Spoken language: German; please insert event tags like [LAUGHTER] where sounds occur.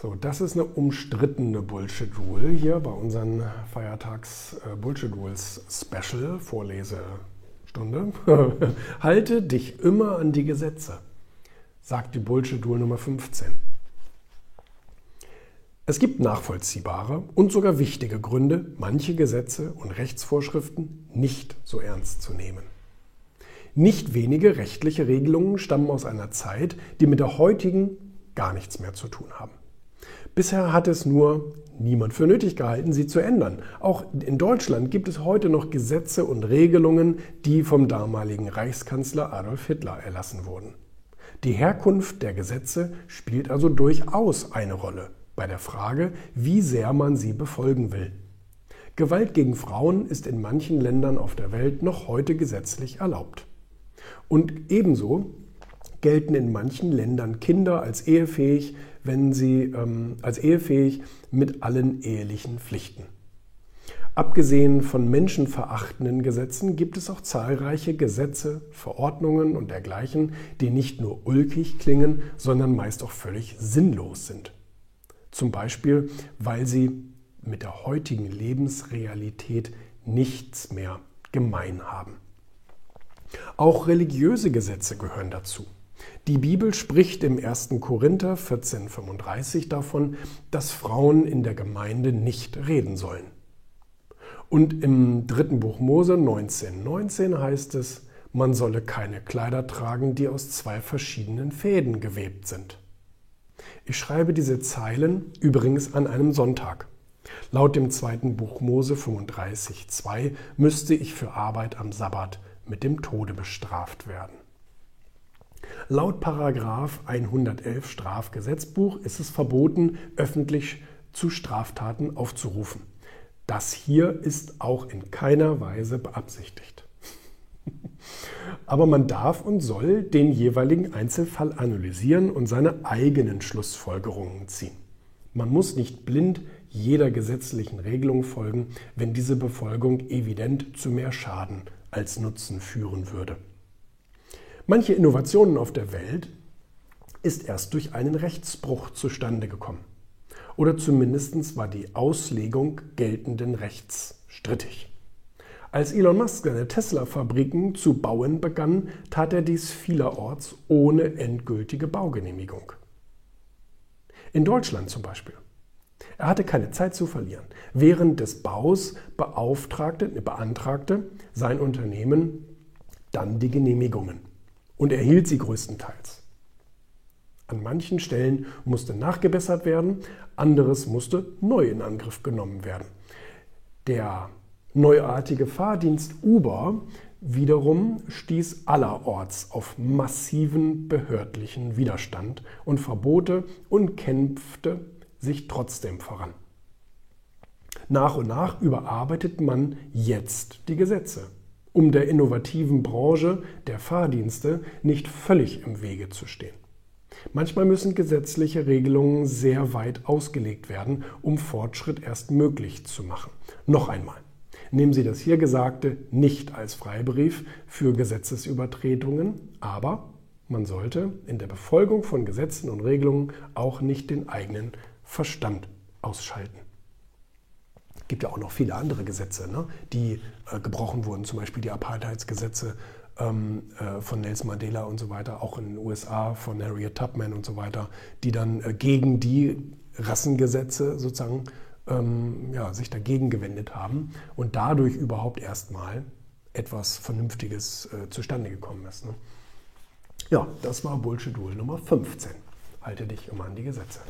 So, das ist eine umstrittene Bullshit Rule hier bei unseren Feiertags äh, Bullshit Rules Special Vorlesestunde. [LAUGHS] Halte dich immer an die Gesetze, sagt die Bullshit Rule Nummer 15. Es gibt nachvollziehbare und sogar wichtige Gründe, manche Gesetze und Rechtsvorschriften nicht so ernst zu nehmen. Nicht wenige rechtliche Regelungen stammen aus einer Zeit, die mit der heutigen gar nichts mehr zu tun haben. Bisher hat es nur niemand für nötig gehalten, sie zu ändern. Auch in Deutschland gibt es heute noch Gesetze und Regelungen, die vom damaligen Reichskanzler Adolf Hitler erlassen wurden. Die Herkunft der Gesetze spielt also durchaus eine Rolle bei der Frage, wie sehr man sie befolgen will. Gewalt gegen Frauen ist in manchen Ländern auf der Welt noch heute gesetzlich erlaubt. Und ebenso gelten in manchen Ländern Kinder als ehefähig, wenn sie ähm, als ehefähig mit allen ehelichen Pflichten. Abgesehen von menschenverachtenden Gesetzen gibt es auch zahlreiche Gesetze, Verordnungen und dergleichen, die nicht nur ulkig klingen, sondern meist auch völlig sinnlos sind. Zum Beispiel, weil sie mit der heutigen Lebensrealität nichts mehr gemein haben. Auch religiöse Gesetze gehören dazu. Die Bibel spricht im 1. Korinther 14,35 davon, dass Frauen in der Gemeinde nicht reden sollen. Und im dritten Buch Mose 19,19 19 heißt es, man solle keine Kleider tragen, die aus zwei verschiedenen Fäden gewebt sind. Ich schreibe diese Zeilen übrigens an einem Sonntag. Laut dem zweiten Buch Mose 35,2 müsste ich für Arbeit am Sabbat mit dem Tode bestraft werden. Laut Paragraf 111 Strafgesetzbuch ist es verboten, öffentlich zu Straftaten aufzurufen. Das hier ist auch in keiner Weise beabsichtigt. [LAUGHS] Aber man darf und soll den jeweiligen Einzelfall analysieren und seine eigenen Schlussfolgerungen ziehen. Man muss nicht blind jeder gesetzlichen Regelung folgen, wenn diese Befolgung evident zu mehr Schaden als Nutzen führen würde. Manche Innovationen auf der Welt ist erst durch einen Rechtsbruch zustande gekommen. Oder zumindest war die Auslegung geltenden Rechts strittig. Als Elon Musk seine Tesla-Fabriken zu bauen begann, tat er dies vielerorts ohne endgültige Baugenehmigung. In Deutschland zum Beispiel. Er hatte keine Zeit zu verlieren. Während des Baus beauftragte, beantragte sein Unternehmen dann die Genehmigungen und erhielt sie größtenteils. An manchen Stellen musste nachgebessert werden, anderes musste neu in Angriff genommen werden. Der neuartige Fahrdienst Uber wiederum stieß allerorts auf massiven behördlichen Widerstand und Verbote und kämpfte sich trotzdem voran. Nach und nach überarbeitet man jetzt die Gesetze um der innovativen Branche der Fahrdienste nicht völlig im Wege zu stehen. Manchmal müssen gesetzliche Regelungen sehr weit ausgelegt werden, um Fortschritt erst möglich zu machen. Noch einmal, nehmen Sie das hier Gesagte nicht als Freibrief für Gesetzesübertretungen, aber man sollte in der Befolgung von Gesetzen und Regelungen auch nicht den eigenen Verstand ausschalten gibt ja auch noch viele andere Gesetze, ne, die äh, gebrochen wurden, zum Beispiel die Apartheidsgesetze ähm, äh, von Nelson Mandela und so weiter, auch in den USA von Harriet Tubman und so weiter, die dann äh, gegen die Rassengesetze sozusagen ähm, ja, sich dagegen gewendet haben und dadurch überhaupt erstmal etwas Vernünftiges äh, zustande gekommen ist. Ne? Ja, das war Bullshit Rule Nummer 15. Halte dich immer an die Gesetze.